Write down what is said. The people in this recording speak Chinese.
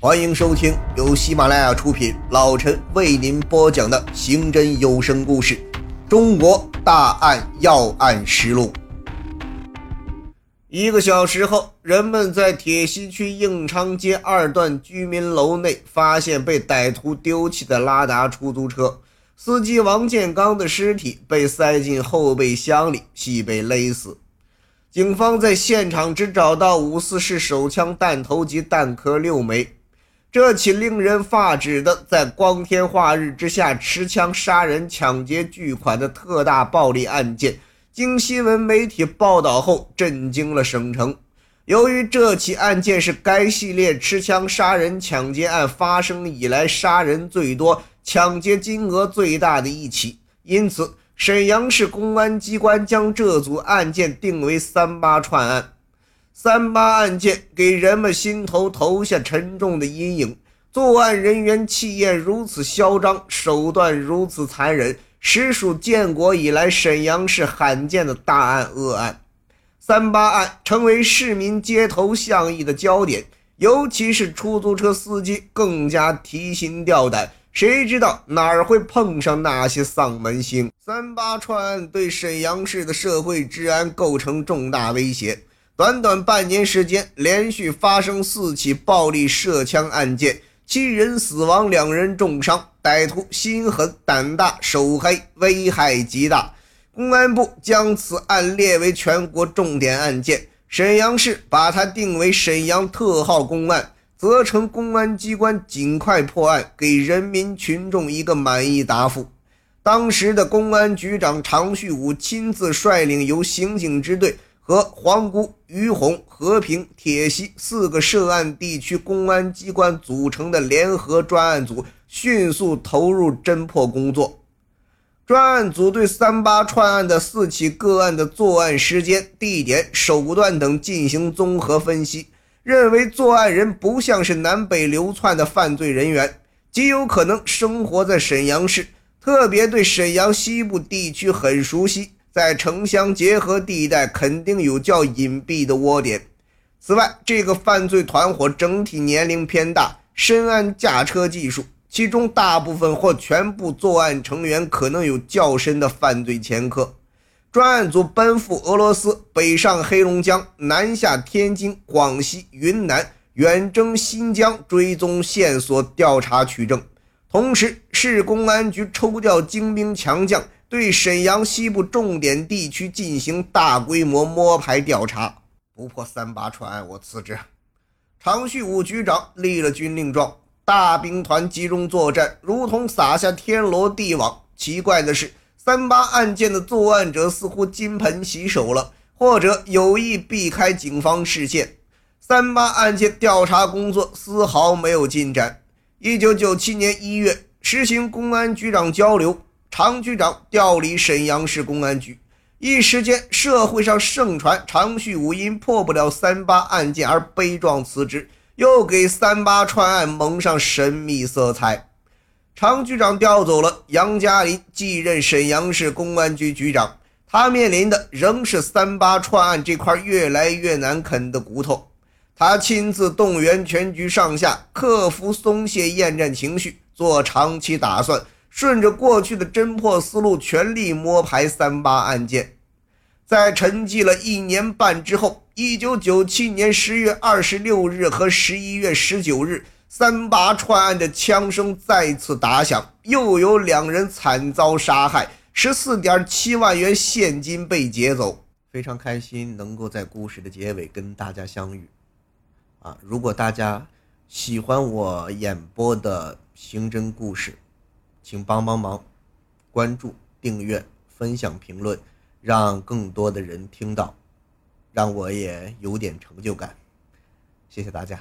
欢迎收听由喜马拉雅出品，老陈为您播讲的刑侦有声故事《中国大案要案实录》。一个小时后，人们在铁西区应昌街二段居民楼内发现被歹徒丢弃的拉达出租车，司机王建刚的尸体被塞进后备箱里，系被勒死。警方在现场只找到五四式手枪弹头及弹壳六枚。这起令人发指的在光天化日之下持枪杀人、抢劫巨款的特大暴力案件，经新闻媒体报道后，震惊了省城。由于这起案件是该系列持枪杀人、抢劫案发生以来杀人最多、抢劫金额最大的一起，因此沈阳市公安机关将这组案件定为“三八串案”。三八案件给人们心头投下沉重的阴影，作案人员气焰如此嚣张，手段如此残忍，实属建国以来沈阳市罕见的大案恶案。三八案成为市民街头巷议的焦点，尤其是出租车司机更加提心吊胆，谁知道哪儿会碰上那些丧门星？三八串案对沈阳市的社会治安构成重大威胁。短短半年时间，连续发生四起暴力射枪案件，七人死亡，两人重伤。歹徒心狠胆大，手黑，危害极大。公安部将此案列为全国重点案件，沈阳市把它定为沈阳特号公案，责成公安机关尽快破案，给人民群众一个满意答复。当时的公安局长常旭武亲自率领由刑警支队。和皇姑、于洪、和平、铁西四个涉案地区公安机关组成的联合专案组迅速投入侦破工作。专案组对三八串案的四起个案的作案时间、地点、手段等进行综合分析，认为作案人不像是南北流窜的犯罪人员，极有可能生活在沈阳市，特别对沈阳西部地区很熟悉。在城乡结合地带，肯定有较隐蔽的窝点。此外，这个犯罪团伙整体年龄偏大，深谙驾车技术，其中大部分或全部作案成员可能有较深的犯罪前科。专案组奔赴俄罗斯，北上黑龙江，南下天津、广西、云南，远征新疆，追踪线索，调查取证。同时，市公安局抽调精兵强将。对沈阳西部重点地区进行大规模摸排调查，不破三八串案，我辞职。常旭武局长立了军令状，大兵团集中作战，如同撒下天罗地网。奇怪的是，三八案件的作案者似乎金盆洗手了，或者有意避开警方视线。三八案件调查工作丝毫没有进展。一九九七年一月，实行公安局长交流。常局长调离沈阳市公安局，一时间社会上盛传常旭武因破不了三八案件而悲壮辞职，又给三八串案蒙上神秘色彩。常局长调走了，杨嘉林继任沈阳市公安局局长，他面临的仍是三八串案这块越来越难啃的骨头。他亲自动员全局上下，克服松懈厌战情绪，做长期打算。顺着过去的侦破思路，全力摸排三八案件。在沉寂了一年半之后，一九九七年十月二十六日和十一月十九日，三八串案的枪声再次打响，又有两人惨遭杀害，十四点七万元现金被劫走。非常开心能够在故事的结尾跟大家相遇。啊，如果大家喜欢我演播的刑侦故事，请帮帮忙，关注、订阅、分享、评论，让更多的人听到，让我也有点成就感。谢谢大家。